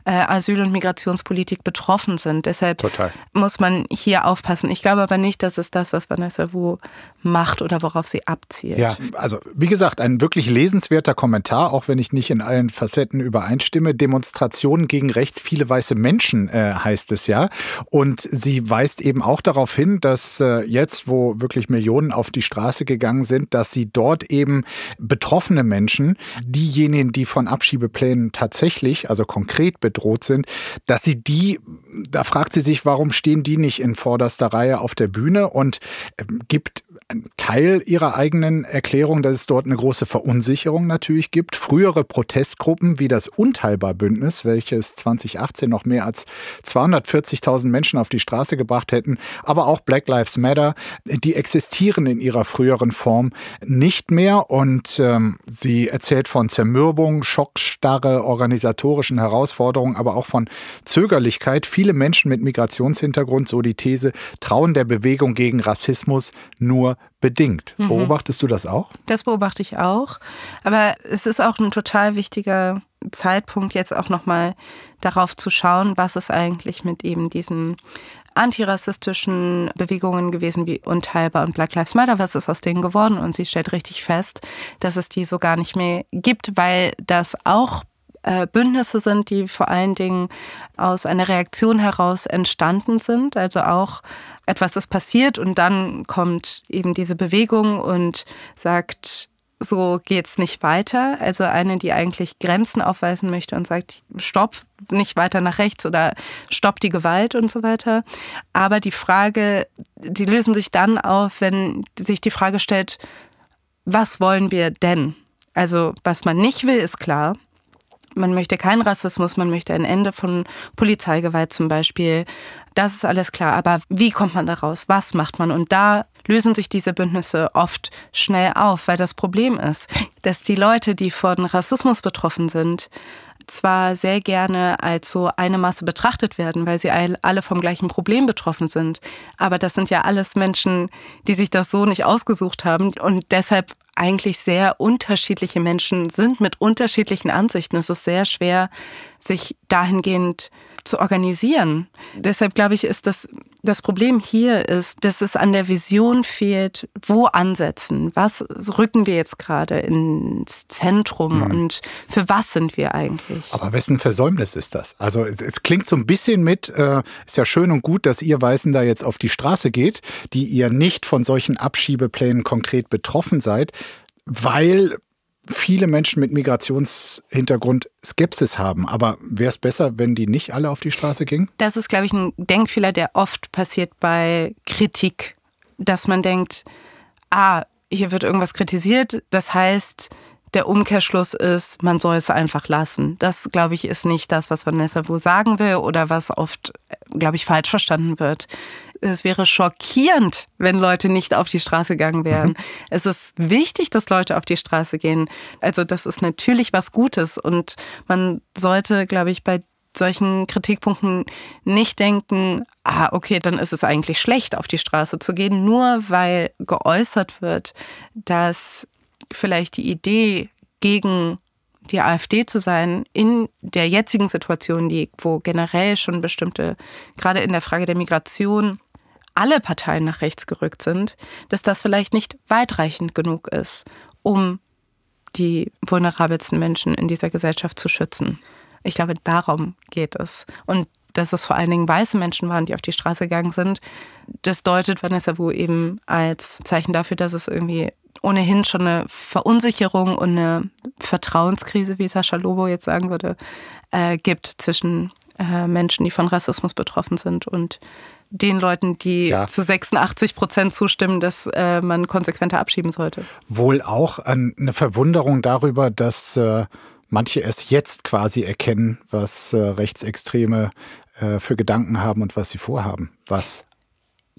Speaker 3: äh, Asyl- und Migrationspolitik betroffen sind. Deshalb Total. Muss man hier auf aufpassen. Ich glaube aber nicht, dass es das, was Vanessa Wu macht oder worauf sie abzielt.
Speaker 1: Ja, also wie gesagt, ein wirklich lesenswerter Kommentar, auch wenn ich nicht in allen Facetten übereinstimme. Demonstrationen gegen rechts, viele weiße Menschen äh, heißt es ja. Und sie weist eben auch darauf hin, dass äh, jetzt, wo wirklich Millionen auf die Straße gegangen sind, dass sie dort eben betroffene Menschen, diejenigen, die von Abschiebeplänen tatsächlich, also konkret bedroht sind, dass sie die, da fragt sie sich, warum stehen die nicht in vorderster Reihe auf der Bühne und äh, gibt Teil ihrer eigenen Erklärung, dass es dort eine große Verunsicherung natürlich gibt. Frühere Protestgruppen wie das Unteilbar-Bündnis, welches 2018 noch mehr als 240.000 Menschen auf die Straße gebracht hätten, aber auch Black Lives Matter, die existieren in ihrer früheren Form nicht mehr. Und ähm, sie erzählt von Zermürbung, Schockstarre, organisatorischen Herausforderungen, aber auch von Zögerlichkeit. Viele Menschen mit Migrationshintergrund, so die These, trauen der Bewegung gegen Rassismus nur bedingt. Mhm. Beobachtest du das auch?
Speaker 3: Das beobachte ich auch. Aber es ist auch ein total wichtiger Zeitpunkt, jetzt auch nochmal darauf zu schauen, was ist eigentlich mit eben diesen antirassistischen Bewegungen gewesen wie Unteilbar und Black Lives Matter, was ist aus denen geworden? Und sie stellt richtig fest, dass es die so gar nicht mehr gibt, weil das auch äh, Bündnisse sind, die vor allen Dingen aus einer Reaktion heraus entstanden sind, also auch etwas ist passiert und dann kommt eben diese Bewegung und sagt, so geht's nicht weiter. Also eine, die eigentlich Grenzen aufweisen möchte und sagt, stopp, nicht weiter nach rechts oder stopp die Gewalt und so weiter. Aber die Frage, die lösen sich dann auf, wenn sich die Frage stellt, was wollen wir denn? Also was man nicht will, ist klar. Man möchte keinen Rassismus, man möchte ein Ende von Polizeigewalt zum Beispiel. Das ist alles klar. Aber wie kommt man da raus? Was macht man? Und da lösen sich diese Bündnisse oft schnell auf, weil das Problem ist, dass die Leute, die von Rassismus betroffen sind, zwar sehr gerne als so eine Masse betrachtet werden, weil sie alle vom gleichen Problem betroffen sind. Aber das sind ja alles Menschen, die sich das so nicht ausgesucht haben und deshalb eigentlich sehr unterschiedliche Menschen sind mit unterschiedlichen Ansichten. Es ist sehr schwer, sich dahingehend zu organisieren. Deshalb glaube ich, ist das, das Problem hier ist, dass es an der Vision fehlt, wo ansetzen, was rücken wir jetzt gerade ins Zentrum mhm. und für was sind wir eigentlich?
Speaker 1: Aber wessen Versäumnis ist das? Also es klingt so ein bisschen mit, äh, ist ja schön und gut, dass ihr Weißen da jetzt auf die Straße geht, die ihr nicht von solchen Abschiebeplänen konkret betroffen seid, weil viele Menschen mit Migrationshintergrund Skepsis haben. Aber wäre es besser, wenn die nicht alle auf die Straße gingen?
Speaker 3: Das ist, glaube ich, ein Denkfehler, der oft passiert bei Kritik, dass man denkt, ah, hier wird irgendwas kritisiert, das heißt, der Umkehrschluss ist, man soll es einfach lassen. Das, glaube ich, ist nicht das, was Vanessa Wu sagen will oder was oft, glaube ich, falsch verstanden wird es wäre schockierend, wenn Leute nicht auf die Straße gegangen wären. Mhm. Es ist wichtig, dass Leute auf die Straße gehen. Also das ist natürlich was Gutes und man sollte, glaube ich, bei solchen Kritikpunkten nicht denken, ah, okay, dann ist es eigentlich schlecht, auf die Straße zu gehen, nur weil geäußert wird, dass vielleicht die Idee gegen die AfD zu sein in der jetzigen Situation, die, wo generell schon bestimmte, gerade in der Frage der Migration, alle Parteien nach rechts gerückt sind, dass das vielleicht nicht weitreichend genug ist, um die vulnerabelsten Menschen in dieser Gesellschaft zu schützen. Ich glaube, darum geht es. Und dass es vor allen Dingen weiße Menschen waren, die auf die Straße gegangen sind, das deutet Vanessa Wu eben als Zeichen dafür, dass es irgendwie ohnehin schon eine Verunsicherung und eine Vertrauenskrise, wie Sascha Lobo jetzt sagen würde, äh, gibt zwischen äh, Menschen, die von Rassismus betroffen sind und den Leuten, die ja. zu 86 Prozent zustimmen, dass äh, man konsequenter abschieben sollte.
Speaker 1: Wohl auch eine Verwunderung darüber, dass äh, manche es jetzt quasi erkennen, was äh, Rechtsextreme äh, für Gedanken haben und was sie vorhaben. Was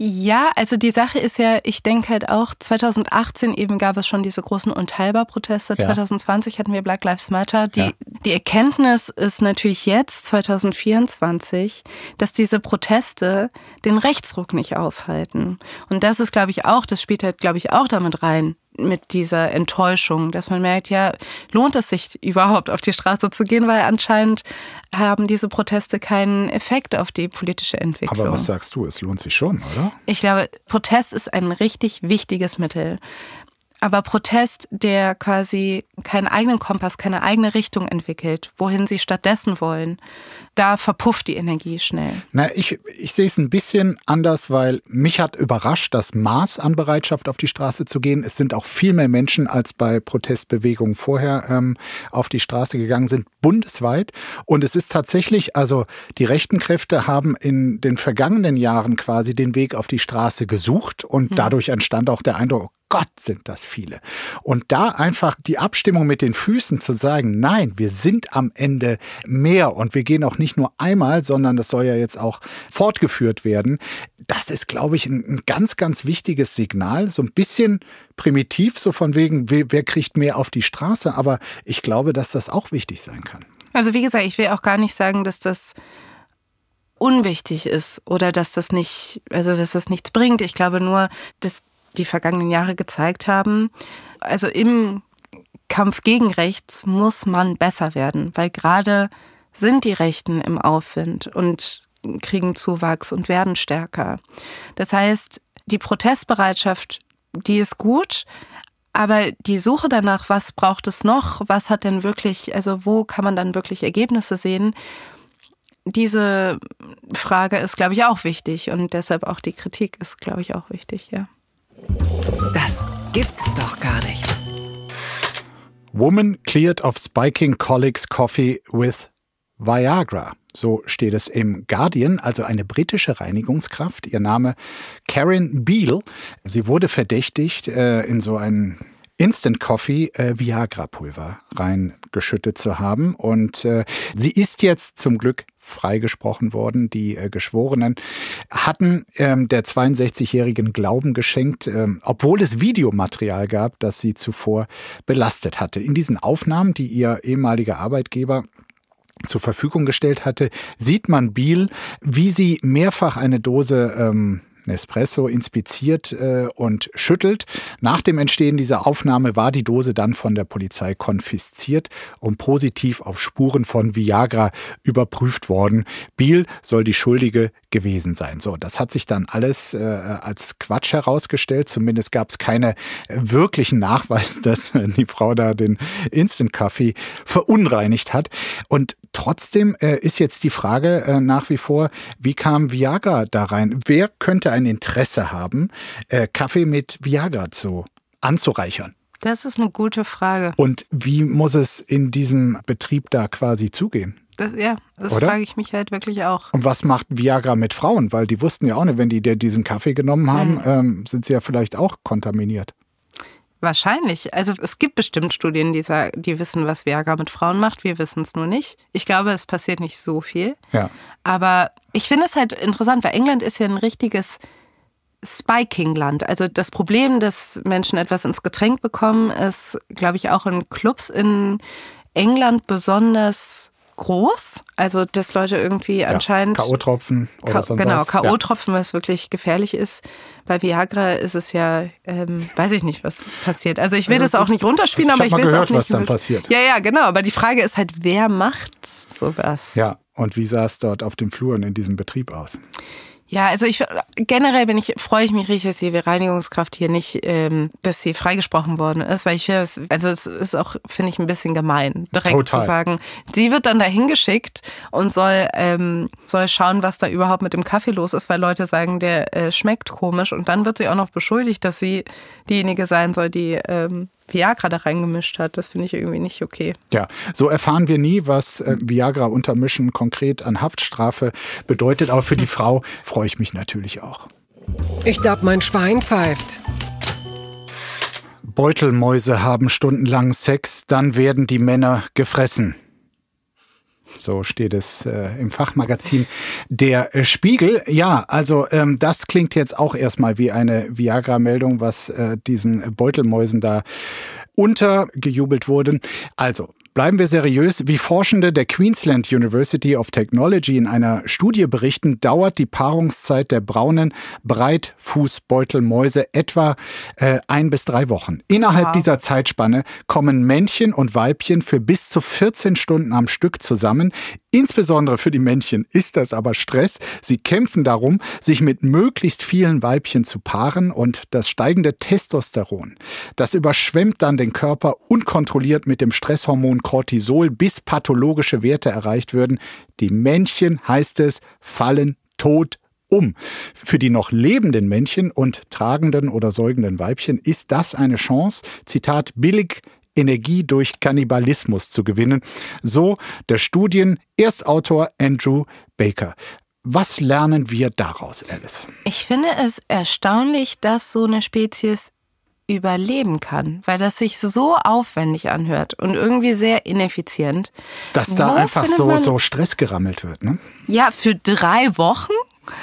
Speaker 3: ja, also die Sache ist ja, ich denke halt auch, 2018 eben gab es schon diese großen Unteilbar-Proteste. Ja. 2020 hatten wir Black Lives Matter. Die, ja. die Erkenntnis ist natürlich jetzt, 2024, dass diese Proteste den Rechtsruck nicht aufhalten. Und das ist, glaube ich, auch, das spielt halt, glaube ich, auch damit rein, mit dieser Enttäuschung, dass man merkt, ja, lohnt es sich überhaupt auf die Straße zu gehen, weil anscheinend haben diese Proteste keinen Effekt auf die politische Entwicklung.
Speaker 1: Aber was sagst du, es lohnt sich schon, oder?
Speaker 3: Ich glaube, Protest ist ein richtig wichtiges Mittel aber Protest, der quasi keinen eigenen Kompass, keine eigene Richtung entwickelt, wohin sie stattdessen wollen, da verpufft die Energie schnell.
Speaker 1: Na, ich, ich sehe es ein bisschen anders, weil mich hat überrascht das Maß an Bereitschaft auf die Straße zu gehen. Es sind auch viel mehr Menschen als bei Protestbewegungen vorher ähm, auf die Straße gegangen sind, bundesweit. Und es ist tatsächlich, also die rechten Kräfte haben in den vergangenen Jahren quasi den Weg auf die Straße gesucht und hm. dadurch entstand auch der Eindruck, Gott sind das viele. Und da einfach die Abstimmung mit den Füßen zu sagen, nein, wir sind am Ende mehr und wir gehen auch nicht nur einmal, sondern das soll ja jetzt auch fortgeführt werden. Das ist, glaube ich, ein, ganz, ganz wichtiges Signal. So ein bisschen primitiv, so von wegen, wer, kriegt mehr auf die Straße. Aber ich glaube, dass das auch wichtig sein kann.
Speaker 3: Also wie gesagt, ich will auch gar nicht sagen, dass das unwichtig ist oder dass das nicht, also dass das nichts bringt. Ich glaube nur, dass die vergangenen Jahre gezeigt haben. Also im Kampf gegen rechts muss man besser werden, weil gerade sind die Rechten im Aufwind und kriegen Zuwachs und werden stärker. Das heißt, die Protestbereitschaft, die ist gut, aber die Suche danach, was braucht es noch, was hat denn wirklich, also wo kann man dann wirklich Ergebnisse sehen, diese Frage ist, glaube ich, auch wichtig und deshalb auch die Kritik ist, glaube ich, auch wichtig, ja.
Speaker 4: Das gibt's doch gar nicht.
Speaker 1: Woman cleared of spiking colleagues coffee with Viagra. So steht es im Guardian, also eine britische Reinigungskraft. Ihr Name Karen Beale. Sie wurde verdächtigt, äh, in so einen Instant Coffee äh, Viagra-Pulver reingeschüttet zu haben. Und äh, sie ist jetzt zum Glück freigesprochen worden. Die äh, Geschworenen hatten ähm, der 62-Jährigen Glauben geschenkt, ähm, obwohl es Videomaterial gab, das sie zuvor belastet hatte. In diesen Aufnahmen, die ihr ehemaliger Arbeitgeber zur Verfügung gestellt hatte, sieht man Biel, wie sie mehrfach eine Dose ähm, Nespresso inspiziert äh, und schüttelt. Nach dem Entstehen dieser Aufnahme war die Dose dann von der Polizei konfisziert und positiv auf Spuren von Viagra überprüft worden. Biel soll die Schuldige gewesen sein. So, das hat sich dann alles äh, als Quatsch herausgestellt. Zumindest gab es keine wirklichen Nachweis, dass die Frau da den Instant-Kaffee verunreinigt hat. Und trotzdem äh, ist jetzt die Frage äh, nach wie vor, wie kam Viagra da rein? Wer könnte ein Interesse haben, äh, Kaffee mit Viagra zu anzureichern?
Speaker 3: Das ist eine gute Frage.
Speaker 1: Und wie muss es in diesem Betrieb da quasi zugehen?
Speaker 3: Das, ja, das Oder? frage ich mich halt wirklich auch.
Speaker 1: Und was macht Viagra mit Frauen? Weil die wussten ja auch nicht, wenn die diesen Kaffee genommen haben, mhm. ähm, sind sie ja vielleicht auch kontaminiert.
Speaker 3: Wahrscheinlich. Also es gibt bestimmt Studien, die, sagen, die wissen, was Viagra mit Frauen macht. Wir wissen es nur nicht. Ich glaube, es passiert nicht so viel.
Speaker 1: Ja.
Speaker 3: Aber ich finde es halt interessant, weil England ist ja ein richtiges Spiking-Land. Also das Problem, dass Menschen etwas ins Getränk bekommen, ist, glaube ich, auch in Clubs in England besonders groß. Also, dass Leute irgendwie
Speaker 1: Ja,
Speaker 3: anscheinend.
Speaker 1: K.O.-Tropfen oder sonst
Speaker 3: genau.
Speaker 1: Ja.
Speaker 3: K.O.-Tropfen, was wirklich gefährlich ist. Bei Viagra ist es ja, ähm, weiß ich nicht, was passiert. Also ich will das auch nicht runterspielen,
Speaker 1: Also
Speaker 3: aber
Speaker 1: ich
Speaker 3: will
Speaker 1: mal
Speaker 3: es auch
Speaker 1: gehört,
Speaker 3: nicht.
Speaker 1: was dann passiert.
Speaker 3: Ja, ja, genau. Aber die Frage ist halt, wer macht sowas?
Speaker 1: Ja, und wie sah es dort auf den Fluren in diesem Betrieb aus?
Speaker 3: Ja, also ich generell bin ich, freue ich mich richtig, dass die Reinigungskraft hier nicht, ähm, dass sie freigesprochen worden ist, weil ich finde, also es ist auch, finde ich, ein bisschen gemein, direkt
Speaker 1: Total.
Speaker 3: zu sagen, sie wird dann dahin geschickt und soll, ähm, soll schauen, was da überhaupt mit dem Kaffee los ist, weil Leute sagen, der äh, schmeckt komisch und dann wird sie auch noch beschuldigt, dass sie diejenige sein soll, die ähm, Viagra da reingemischt hat. Das finde ich irgendwie nicht okay.
Speaker 1: Ja, so erfahren wir nie, was äh, Viagra untermischen konkret an Haftstrafe bedeutet. Aber für die Frau freue ich mich natürlich auch.
Speaker 4: Ich glaub, mein Schwein pfeift.
Speaker 1: Beutelmäuse haben stundenlang Sex, dann werden die Männer gefressen. So steht es äh, im Fachmagazin Der Spiegel. Ja, also ähm, das klingt jetzt auch erstmal wie eine Viagra-Meldung, was äh, diesen Beutelmäusen da untergejubelt wurden. Also, Bleiben wir seriös. Wie Forschende der Queensland University of Technology in einer Studie berichten, dauert die Paarungszeit der braunen Breitfußbeutelmäuse etwa äh, ein bis drei Wochen. Innerhalb dieser Zeitspanne kommen Männchen und Weibchen für bis zu 14 Stunden am Stück zusammen. Insbesondere für die Männchen ist das aber Stress. Sie kämpfen darum, sich mit möglichst vielen Weibchen zu paaren und das steigende Testosteron, das überschwemmt dann den Körper unkontrolliert mit dem Stresshormon Cortisol, bis pathologische Werte erreicht würden. Die Männchen, heißt es, fallen tot um. Für die noch lebenden Männchen und tragenden oder säugenden Weibchen ist das eine Chance, Zitat, billig Energie durch Kannibalismus zu gewinnen. So der Studien Erstautor Andrew Baker. Was lernen wir daraus, Alice?
Speaker 3: Ich finde es erstaunlich, dass so eine Spezies überleben kann, weil das sich so aufwendig anhört und irgendwie sehr ineffizient.
Speaker 1: Dass da
Speaker 3: Wo
Speaker 1: einfach so, so Stress gerammelt wird, ne?
Speaker 3: Ja, für drei Wochen?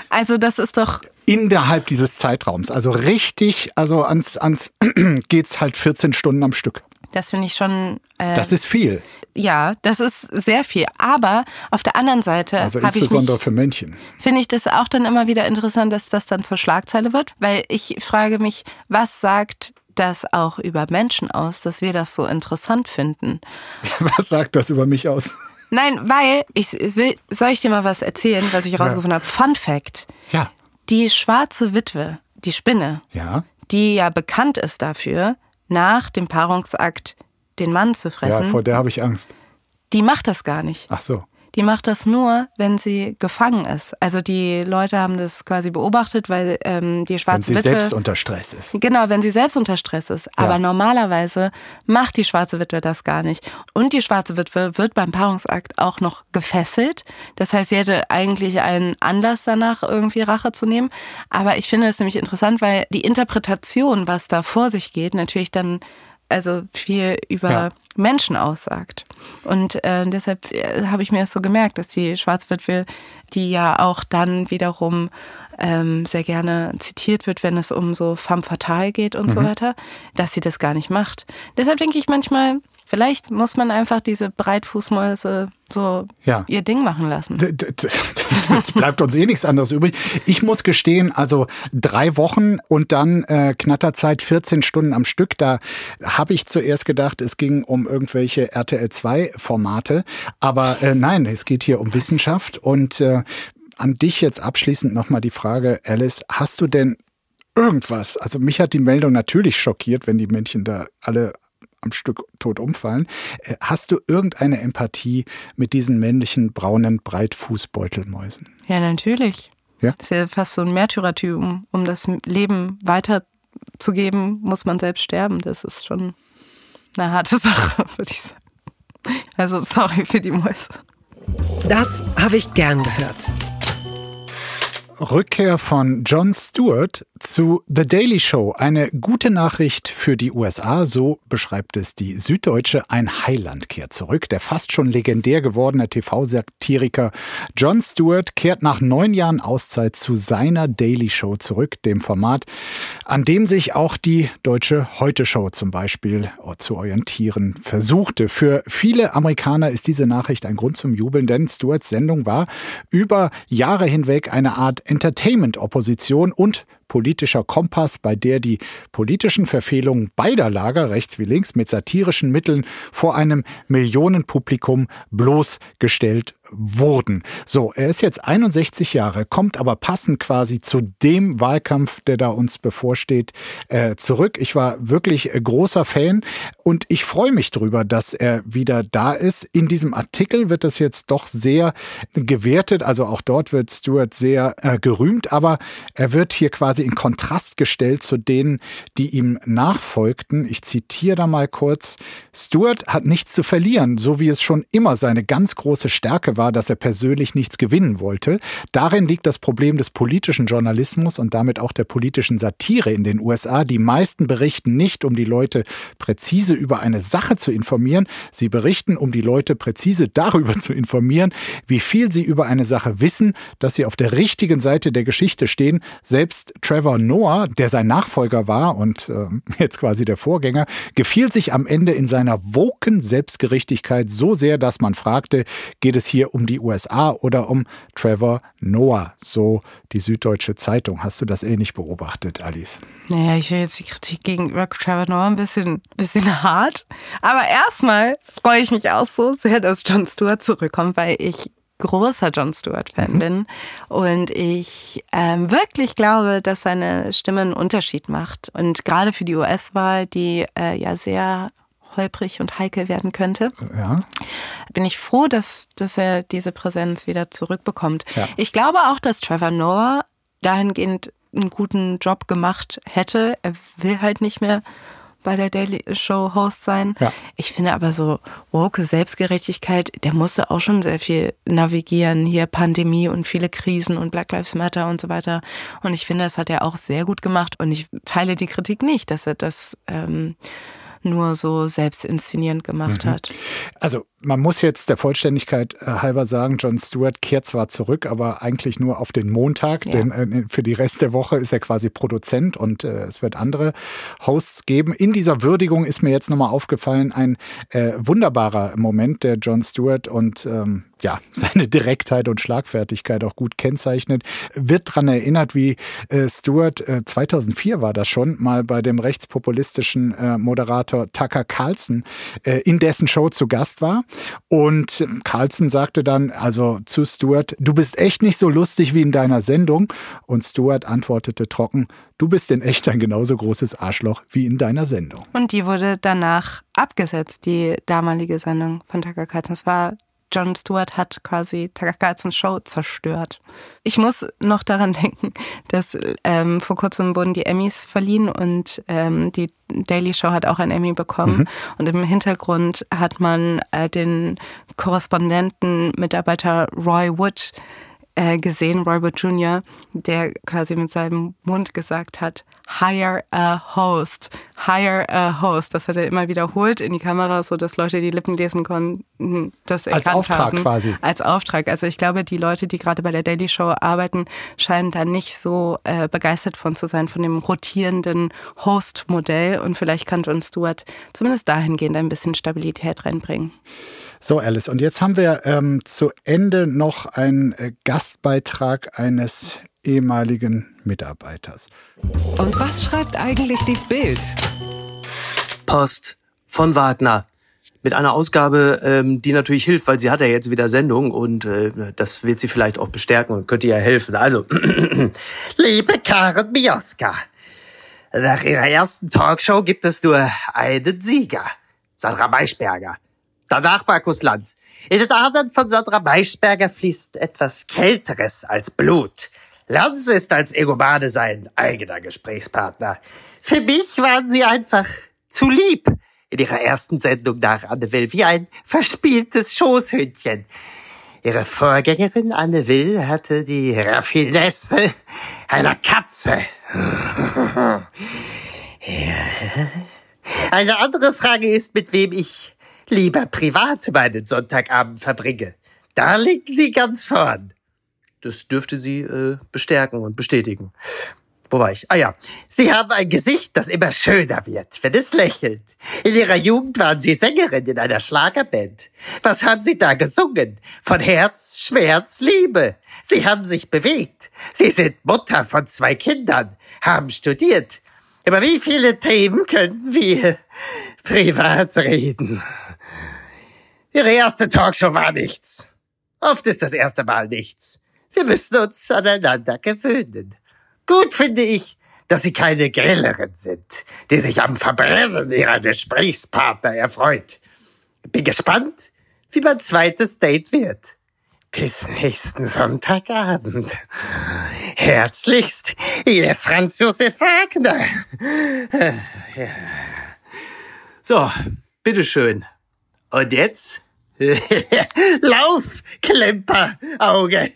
Speaker 3: Also das ist doch,
Speaker 1: Innerhalb dieses Zeitraums. Also richtig, also ans, ans geht's halt 14 Stunden am Stück.
Speaker 3: Das finde ich schon, äh,
Speaker 1: Das ist viel.
Speaker 3: ja, das ist sehr viel. Aber auf der anderen Seite
Speaker 1: Also insbesondere
Speaker 3: mich,
Speaker 1: für Männchen.
Speaker 3: finde ich das auch dann immer wieder interessant, dass das dann zur Schlagzeile wird, weil ich frage mich, was sagt das auch über Menschen aus, dass wir das so interessant finden?
Speaker 1: Was sagt das über mich aus?
Speaker 3: Nein, weil ich will, soll ich dir mal was erzählen, was ich rausgefunden habe? Fun Fact:
Speaker 1: Ja.
Speaker 3: Die schwarze Witwe, die Spinne,
Speaker 1: Ja.
Speaker 3: die ja bekannt ist dafür, nach dem Paarungsakt den Mann zu
Speaker 1: Ja,
Speaker 3: fressen,
Speaker 1: vor der habe ich Angst.
Speaker 3: die macht das gar nicht.
Speaker 1: Ach so.
Speaker 3: Die macht das nur, wenn sie gefangen ist. Also die Leute haben das quasi beobachtet, weil ähm, die
Speaker 1: Wenn
Speaker 3: schwarze
Speaker 1: sie
Speaker 3: Witwe
Speaker 1: selbst unter Stress ist.
Speaker 3: Genau, wenn sie selbst unter Stress ist. Aber normalerweise macht die schwarze Witwe das gar nicht. Und die schwarze Witwe wird beim Paarungsakt auch noch gefesselt. Das heißt, sie hätte eigentlich einen Anlass danach, irgendwie Rache zu nehmen. Aber ich finde es nämlich interessant, weil die Interpretation, was da vor sich geht, natürlich dann also viel über
Speaker 1: Ja.
Speaker 3: Menschen aussagt. Und äh, deshalb äh, habe ich mir das so gemerkt, dass die Schwarzwitwe, die ja auch dann wiederum ähm, sehr gerne zitiert wird, wenn es um so femme fatale geht und so
Speaker 1: Mhm.
Speaker 3: weiter, dass sie das gar nicht macht. Deshalb denke ich manchmal, vielleicht muss man einfach diese Breitfußmäuse so
Speaker 1: Ja.
Speaker 3: ihr Ding machen lassen.
Speaker 1: D- Es bleibt uns eh nichts anderes übrig. Ich muss gestehen, also drei Wochen und dann äh, Knatterzeit 14 Stunden am Stück. Da habe ich zuerst gedacht, es ging um irgendwelche RTL 2 Formate. Aber äh, nein, es geht hier um Wissenschaft. Und äh, an dich jetzt abschließend nochmal die Frage, Alice, hast du denn irgendwas? Also mich hat die Meldung natürlich schockiert, wenn die Männchen da alle am Stück tot umfallen. Äh, Hast du irgendeine Empathie mit diesen männlichen braunen Breitfußbeutelmäusen?
Speaker 3: Ja, natürlich.
Speaker 1: Ja?
Speaker 3: Das ist ja fast so ein Märtyrertum. Um das Leben weiterzugeben, muss man selbst sterben. Das ist schon eine harte Sache, würde ich sagen. Also sorry für die Mäuse.
Speaker 4: Das habe ich gern gehört.
Speaker 1: Rückkehr von Jon Stewart zu The Daily Show. Eine gute Nachricht für die USA, so beschreibt es die Süddeutsche. Ein Heiland kehrt zurück. Der fast schon legendär gewordene TV-Satiriker Jon Stewart kehrt nach neun Jahren Auszeit zu seiner Daily Show zurück, dem Format, an dem sich auch die Deutsche Heute Show zum Beispiel zu orientieren versuchte. Für viele Amerikaner ist diese Nachricht ein Grund zum Jubeln, denn Stewarts Sendung war über Jahre hinweg eine Art Entertainment-Opposition und politischer Kompass, bei der die politischen Verfehlungen beider Lager, rechts wie links, mit satirischen Mitteln vor einem Millionenpublikum bloßgestellt wurden. So, er ist jetzt 61 Jahre, kommt aber passend quasi zu dem Wahlkampf, der da uns bevorsteht, äh, zurück. Ich war wirklich großer Fan und ich freue mich darüber, dass er wieder da ist. In diesem Artikel wird das jetzt doch sehr gewertet, also auch dort wird Stuart sehr äh, gerühmt, aber er wird hier quasi in Kontrast gestellt zu denen, die ihm nachfolgten. Ich zitiere da mal kurz. Stuart hat nichts zu verlieren, so wie es schon immer seine ganz große Stärke war, dass er persönlich nichts gewinnen wollte. Darin liegt das Problem des politischen Journalismus und damit auch der politischen Satire in den USA. Die meisten berichten nicht, um die Leute präzise über eine Sache zu informieren. Sie berichten, um die Leute präzise darüber zu informieren, wie viel sie über eine Sache wissen, dass sie auf der richtigen Seite der Geschichte stehen. Selbst Trevor Noah, der sein Nachfolger war und äh, jetzt quasi der Vorgänger, gefiel sich am Ende in seiner woken Selbstgerichtigkeit so sehr, dass man fragte, geht es hier hier um die USA oder um Trevor Noah, so die Süddeutsche Zeitung. Hast du das ähnlich beobachtet, Alice?
Speaker 3: Naja, ich will jetzt die Kritik gegenüber Trevor Noah ein bisschen, bisschen hart. Aber erstmal freue ich mich auch so sehr, dass Jon Stewart zurückkommt, weil ich großer Jon Stewart-Fan mhm. bin und ich ähm, wirklich glaube, dass seine Stimme einen Unterschied macht. Und gerade für die US-Wahl, die äh, ja sehr holprig und heikel werden könnte. Ja. Bin ich froh, dass, dass er diese Präsenz wieder zurückbekommt. Ja. Ich glaube auch, dass Trevor Noah dahingehend einen guten Job gemacht hätte. Er will halt nicht mehr bei der Daily Show Host sein. Ja. Ich finde aber so woke Selbstgerechtigkeit, der musste auch schon sehr viel navigieren. Hier Pandemie und viele Krisen und Black Lives Matter und so weiter. Und ich finde, das hat er auch sehr gut gemacht. Und ich teile die Kritik nicht, dass er das ähm, nur so selbst inszenierend gemacht mhm. hat.
Speaker 1: Also man muss jetzt der Vollständigkeit äh, halber sagen, Jon Stewart kehrt zwar zurück, aber eigentlich nur auf den Montag, ja. denn äh, für die Rest der Woche ist er quasi Produzent und äh, es wird andere Hosts geben. In dieser Würdigung ist mir jetzt nochmal aufgefallen, ein äh, wunderbarer Moment, der Jon Stewart und ähm, ja, seine Direktheit und Schlagfertigkeit auch gut kennzeichnet, wird daran erinnert, wie äh, Stewart, äh, 2004 war das schon, mal bei dem rechtspopulistischen äh, Moderator Tucker Carlson in dessen Show zu Gast war. Und Carlson sagte dann also zu Stewart, du bist echt nicht so lustig wie in deiner Sendung. Und Stewart antwortete trocken, du bist in echt ein genauso großes Arschloch wie in deiner Sendung.
Speaker 3: Und die wurde danach abgesetzt, die damalige Sendung von Tucker Carlson. Das war Jon Stewart hat quasi Carlsons Show zerstört. Ich muss noch daran denken, dass ähm, vor kurzem wurden die Emmys verliehen und ähm, die Daily Show hat auch ein Emmy bekommen. Mhm. Und im Hintergrund hat man äh, den Korrespondenten, Mitarbeiter Roy Wood äh, gesehen, Roy Wood Jr., der quasi mit seinem Mund gesagt hat, hire a host, hire a host. Das hat er immer wiederholt in die Kamera, so dass Leute die Lippen lesen konnten, das
Speaker 1: Als Auftrag
Speaker 3: haben.
Speaker 1: quasi.
Speaker 3: Als Auftrag. Also ich glaube, die Leute, die gerade bei der Daily Show arbeiten, scheinen da nicht so äh, begeistert von zu sein, von dem rotierenden Host-Modell. Und vielleicht kann Jon Stewart zumindest dahingehend ein bisschen Stabilität reinbringen.
Speaker 1: So, Alice, und jetzt haben wir ähm, zu Ende noch einen äh, Gastbeitrag eines ehemaligen Mitarbeiters.
Speaker 4: Und was schreibt eigentlich die Bild?
Speaker 5: Post von Wagner. Mit einer Ausgabe, ähm, die natürlich hilft, weil sie hat ja jetzt wieder Sendung und äh, das wird sie vielleicht auch bestärken und könnte ihr helfen. Also, liebe Karen Mioska, nach ihrer ersten Talkshow gibt es nur einen Sieger, Sandra Maischberger. Danach Markus Lanz. In den Adern von Sandra Maischberger fließt etwas Kälteres als Blut. Lanz ist als Egomane sein eigener Gesprächspartner. Für mich waren sie einfach zu lieb in ihrer ersten Sendung nach Anne Will, wie ein verspieltes Schoßhündchen.
Speaker 6: Ihre Vorgängerin Anne Will hatte die Raffinesse einer Katze. ja. Eine andere Frage ist, mit wem ich lieber privat meinen Sonntagabend verbringe. Da liegen Sie ganz vorn.
Speaker 7: Das dürfte Sie äh, bestärken und bestätigen.
Speaker 6: Wo war ich? Ah ja. Sie haben ein Gesicht, das immer schöner wird, wenn es lächelt. In Ihrer Jugend waren Sie Sängerin in einer Schlagerband. Was haben Sie da gesungen? Von Herz, Schmerz, Liebe. Sie haben sich bewegt. Sie sind Mutter von zwei Kindern, haben studiert. Über wie viele Themen können wir privat reden? Ihre erste Talkshow war nichts. Oft ist das erste Mal nichts. Wir müssen uns aneinander gewöhnen. Gut finde ich, dass Sie keine Grillerin sind, die sich am Verbrennen ihrer Gesprächspartner erfreut. Bin gespannt, wie mein zweites Date wird. Bis nächsten Sonntagabend. Herzlichst, Ihr Franz Josef Wagner.
Speaker 7: So, bitteschön. Und jetzt?
Speaker 6: Lauf, Klemperauge.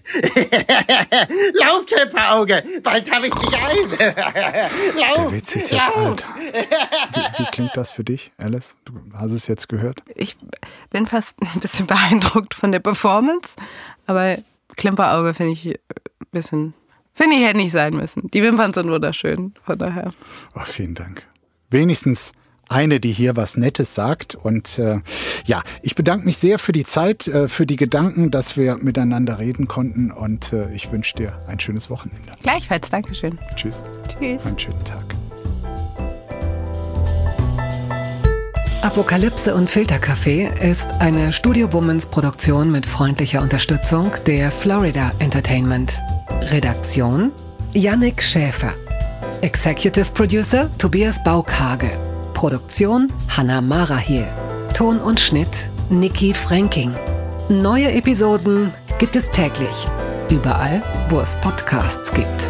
Speaker 6: Lauf, Klemperauge. Bald habe ich dich ein. Lauf,
Speaker 1: Der Witz ist jetzt
Speaker 6: lauf.
Speaker 1: alt. Wie, wie klingt das für dich, Alice? Du hast es jetzt gehört.
Speaker 3: Ich bin fast ein bisschen beeindruckt von der Performance, aber Klimperauge finde ich ein bisschen, finde ich hätte nicht sein müssen. Die Wimpern sind wunderschön, von daher.
Speaker 1: Oh, vielen Dank. Wenigstens eine, die hier was Nettes sagt. Und äh, ja, ich bedanke mich sehr für die Zeit, äh, für die Gedanken, dass wir miteinander reden konnten. Und äh, ich wünsche dir ein schönes Wochenende.
Speaker 3: Gleichfalls, Dankeschön.
Speaker 1: Tschüss.
Speaker 3: Tschüss.
Speaker 1: Einen schönen Tag.
Speaker 4: Apokalypse und Filterkaffee ist eine Studio Womans Produktion mit freundlicher Unterstützung der Florida Entertainment. Redaktion Yannick Schäfer. Executive Producer Tobias Baukhage. Produktion Hanna Marahiel. Ton und Schnitt Niki Franking. Neue Episoden gibt es täglich. Überall, wo es Podcasts gibt.